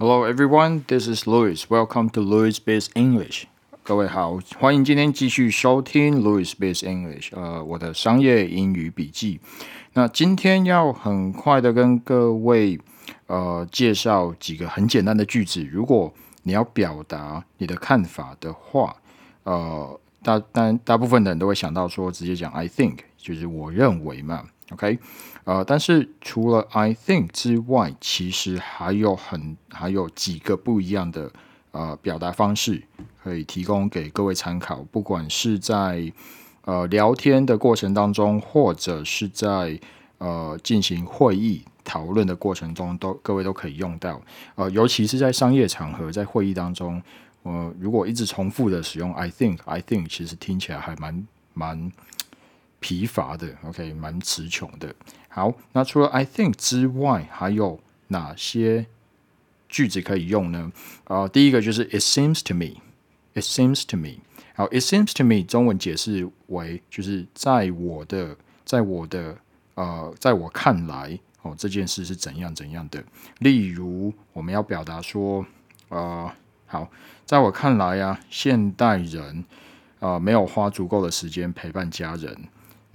Hello everyone, this is Louis. Welcome to Louis Biz English. 各位好，欢迎今天继续收听 Louis Biz English，呃，我的商业英语笔记。那今天要很快的跟各位呃介绍几个很简单的句子。如果你要表达你的看法的话，呃，大但大部分的人都会想到说直接讲 I think，就是我认为嘛。OK，呃，但是除了 I think 之外，其实还有很还有几个不一样的呃表达方式可以提供给各位参考。不管是在呃聊天的过程当中，或者是在呃进行会议讨论的过程中，都各位都可以用到。呃，尤其是在商业场合，在会议当中，呃，如果一直重复的使用 I think，I think，其实听起来还蛮蛮。疲乏的，OK，蛮词穷的。好，那除了 I think 之外，还有哪些句子可以用呢？啊，第一个就是 It seems to me，It seems to me。好，It seems to me，中文解释为就是在我的，在我的，呃，在我看来，哦，这件事是怎样怎样的。例如，我们要表达说，呃，好，在我看来呀，现代人啊，没有花足够的时间陪伴家人。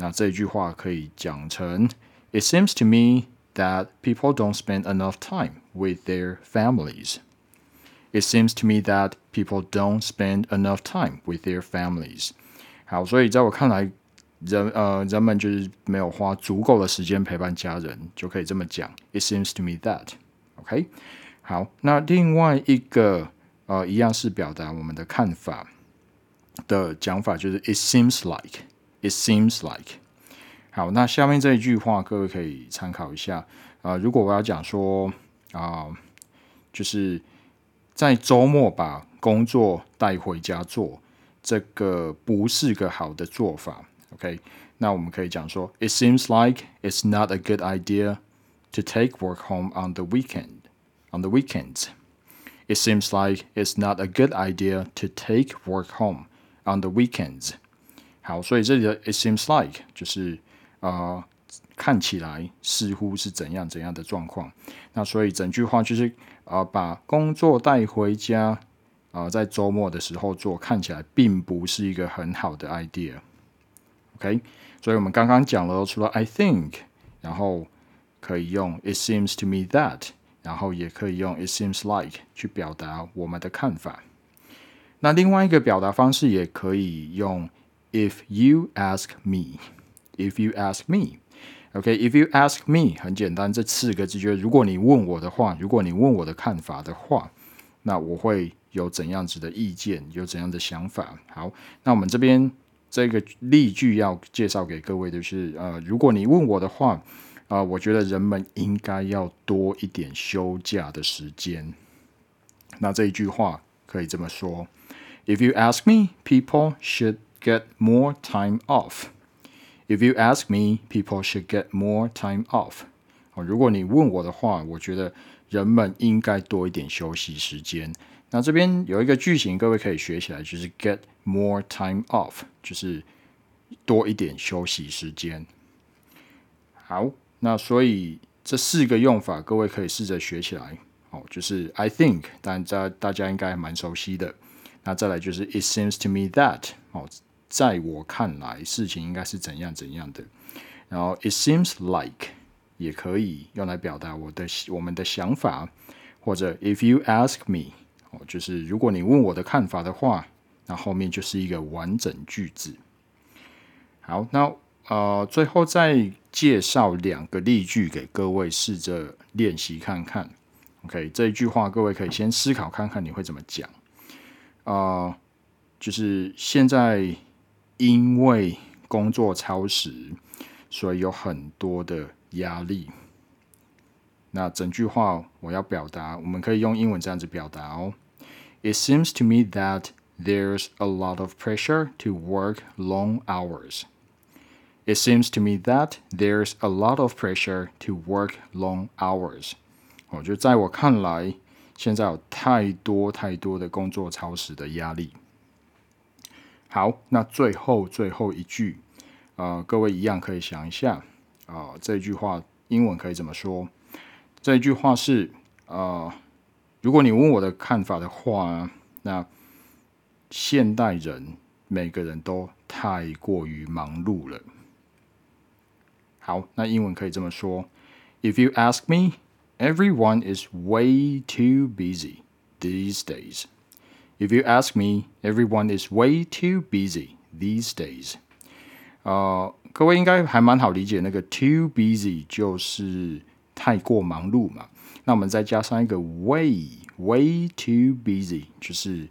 那这句话可以讲成：It seems to me that people don't spend enough time with their families. It seems to me that people don't spend enough time with their families. 好，所以在我看来，人呃人们就是没有花足够的时间陪伴家人，就可以这么讲。It seems to me that. OK，好，那另外一个呃一样是表达我们的看法的讲法，就是 It seems like. It seems like，好，那下面这一句话各位可以参考一下啊。如果我要讲说啊，就是在周末把工作带回家做，这个不是个好的做法。OK，那我们可以讲说，It seems like it's not a good idea to take work home on the weekend. On the weekends, it seems like it's not a good idea to take work home on the weekends. 好，所以这里的 it seems like 就是啊，看起来似乎是怎样怎样的状况。那所以整句话就是啊，把工作带回家啊，在周末的时候做，看起来并不是一个很好的 idea。OK，所以我们刚刚讲了，除了 I think，然后可以用 it seems to me that，然后也可以用 it seems like 去表达我们的看法。那另外一个表达方式也可以用。If you ask me, if you ask me, OK, if you ask me，很简单，这四个字就是如果你问我的话，如果你问我的看法的话，那我会有怎样子的意见，有怎样的想法。好，那我们这边这个例句要介绍给各位的是，呃，如果你问我的话，啊，我觉得人们应该要多一点休假的时间。那这一句话可以这么说：If you ask me, people should get more time off. If you ask me, people should get more time off. 哦，如果你问我的话，我觉得人们应该多一点休息时间。那这边有一个句型，各位可以学起来，就是 get more time off，就是多一点休息时间。好，那所以这四个用法，各位可以试着学起来。哦，就是 I think，但大大家应该蛮熟悉的。那再来就是 It seems to me that，哦。在我看来，事情应该是怎样怎样的。然后，it seems like 也可以用来表达我的我们的想法，或者 if you ask me，哦，就是如果你问我的看法的话，那后面就是一个完整句子。好，那呃，最后再介绍两个例句给各位试着练习看看。OK，这一句话各位可以先思考看看你会怎么讲。啊，就是现在。因为工作超时，所以有很多的压力。那整句话我要表达，我们可以用英文这样子表达哦。It seems to me that there's a lot of pressure to work long hours. It seems to me that there's a lot of pressure to work long hours. 我觉得在我看来，现在有太多太多的工作超时的压力。好，那最后最后一句，呃，各位一样可以想一下，啊，这句话英文可以怎么说？这句话是，呃如果你问我的看法的话，那现代人每个人都太过于忙碌了。好，那英文可以这么说：If you ask me, everyone is way too busy these days. If you ask me, everyone is way too busy these days. 呃，各位应该还蛮好理解，那个 too busy 就是太过忙碌嘛。那我们再加上一个 way way too busy，就是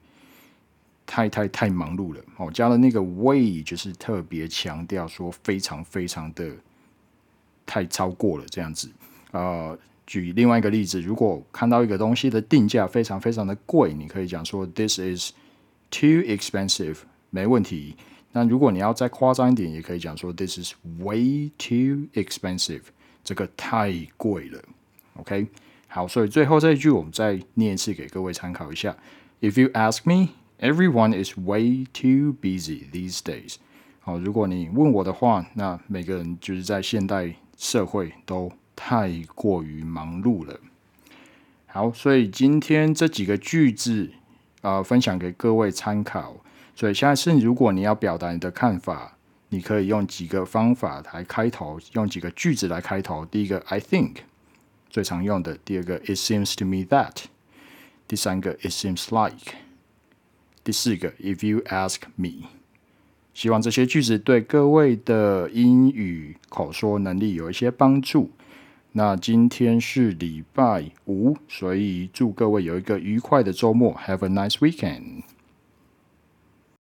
太太太忙碌了。哦，加了那个 way 就是特别强调说非常非常的。太超过了这样子，呃，举另外一个例子，如果看到一个东西的定价非常非常的贵，你可以讲说 this is too expensive，没问题。那如果你要再夸张一点，也可以讲说 this is way too expensive，这个太贵了。OK，好，所以最后这一句我们再念一次给各位参考一下。If you ask me, everyone is way too busy these days。好，如果你问我的话，那每个人就是在现代。社会都太过于忙碌了。好，所以今天这几个句子啊，分享给各位参考。所以下次如果你要表达你的看法，你可以用几个方法来开头，用几个句子来开头。第一个，I think 最常用的；第二个，It seems to me that；第三个，It seems like；第四个，If you ask me。希望这些句子对各位的英语口说能力有一些帮助。那今天是礼拜五，所以祝各位有一个愉快的周末。Have a nice weekend.